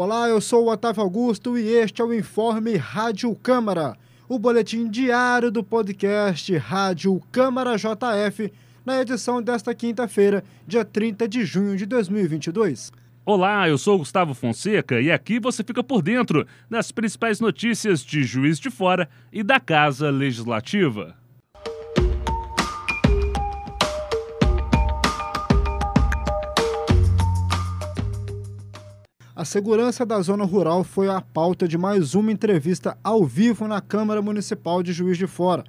Olá, eu sou o Otávio Augusto e este é o Informe Rádio Câmara, o boletim diário do podcast Rádio Câmara JF, na edição desta quinta-feira, dia 30 de junho de 2022. Olá, eu sou Gustavo Fonseca e aqui você fica por dentro das principais notícias de Juiz de Fora e da Casa Legislativa. A segurança da zona rural foi a pauta de mais uma entrevista ao vivo na Câmara Municipal de Juiz de Fora.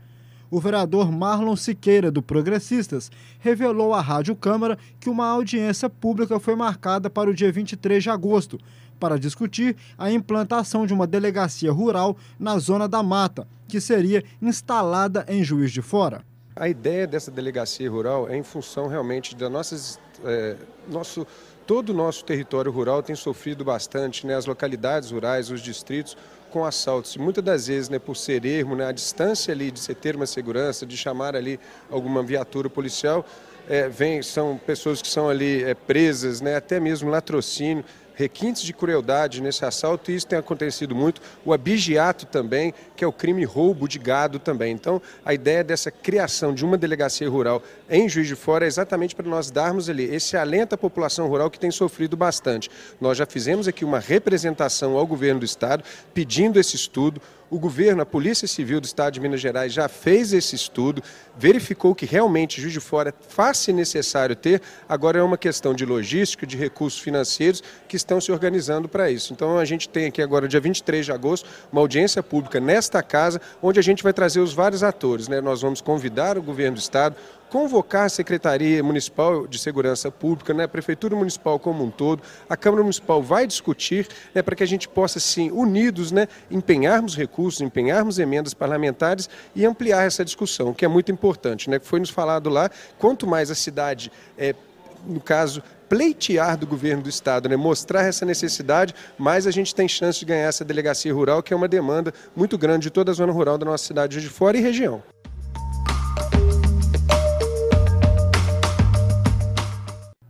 O vereador Marlon Siqueira, do Progressistas, revelou à Rádio Câmara que uma audiência pública foi marcada para o dia 23 de agosto, para discutir a implantação de uma delegacia rural na Zona da Mata, que seria instalada em Juiz de Fora. A ideia dessa delegacia rural é em função realmente da nossas, é, nosso todo o nosso território rural tem sofrido bastante, né, as localidades rurais, os distritos, com assaltos. Muitas das vezes, né, por ser ermo, né, a distância ali de você ter uma segurança, de chamar ali alguma viatura policial, é, vem, são pessoas que são ali é, presas, né, até mesmo latrocínio requintes de crueldade nesse assalto e isso tem acontecido muito. O abigeato também, que é o crime roubo de gado também. Então, a ideia dessa criação de uma delegacia rural em Juiz de Fora é exatamente para nós darmos ali esse alento à população rural que tem sofrido bastante. Nós já fizemos aqui uma representação ao governo do estado pedindo esse estudo. O governo, a Polícia Civil do Estado de Minas Gerais já fez esse estudo, verificou que realmente Juiz de Fora é fácil e necessário ter, agora é uma questão de logística, de recursos financeiros que estão se organizando para isso. Então a gente tem aqui agora, dia 23 de agosto, uma audiência pública nesta casa, onde a gente vai trazer os vários atores. Né? Nós vamos convidar o governo do Estado, convocar a Secretaria Municipal de Segurança Pública, né, a Prefeitura Municipal como um todo, a Câmara Municipal vai discutir né, para que a gente possa, sim, unidos, né, empenharmos recursos, empenharmos emendas parlamentares e ampliar essa discussão, que é muito importante. Né, foi nos falado lá, quanto mais a cidade, é, no caso, pleitear do governo do estado, né, mostrar essa necessidade, mais a gente tem chance de ganhar essa delegacia rural, que é uma demanda muito grande de toda a zona rural da nossa cidade de fora e região.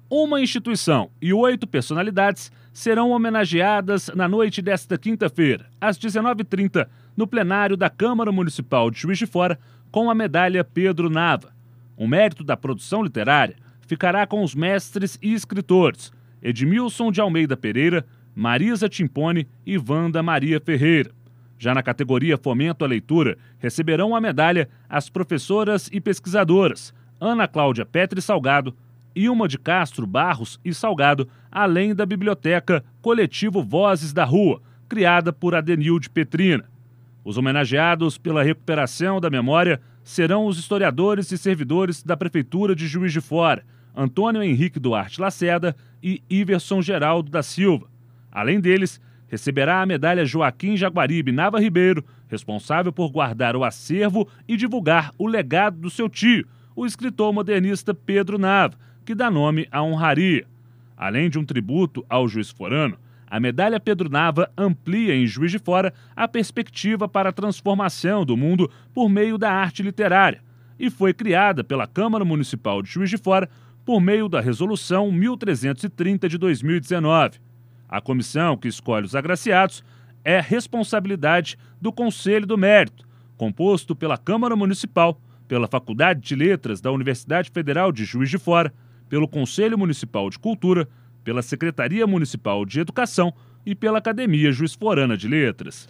Uma instituição e oito personalidades serão homenageadas na noite desta quinta-feira, às 19h30, no plenário da Câmara Municipal de Juiz de Fora, com a medalha Pedro Nava. O mérito da produção literária ficará com os mestres e escritores Edmilson de Almeida Pereira, Marisa Timpone e Wanda Maria Ferreira. Já na categoria Fomento à Leitura, receberão a medalha as professoras e pesquisadoras Ana Cláudia Petri Salgado, Ilma de Castro, Barros e Salgado, além da biblioteca Coletivo Vozes da Rua, criada por Adenilde Petrina. Os homenageados pela recuperação da memória serão os historiadores e servidores da Prefeitura de Juiz de Fora, Antônio Henrique Duarte Lacerda e Iverson Geraldo da Silva. Além deles, receberá a medalha Joaquim Jaguaribe Nava Ribeiro, responsável por guardar o acervo e divulgar o legado do seu tio, o escritor modernista Pedro Nava, que dá nome à honraria. Além de um tributo ao juiz forano, a medalha Pedro Nava amplia em Juiz de Fora a perspectiva para a transformação do mundo por meio da arte literária e foi criada pela Câmara Municipal de Juiz de Fora por meio da Resolução 1330 de 2019. A comissão que escolhe os agraciados é responsabilidade do Conselho do Mérito, composto pela Câmara Municipal, pela Faculdade de Letras da Universidade Federal de Juiz de Fora, pelo Conselho Municipal de Cultura, pela Secretaria Municipal de Educação e pela Academia Juiz Forana de Letras.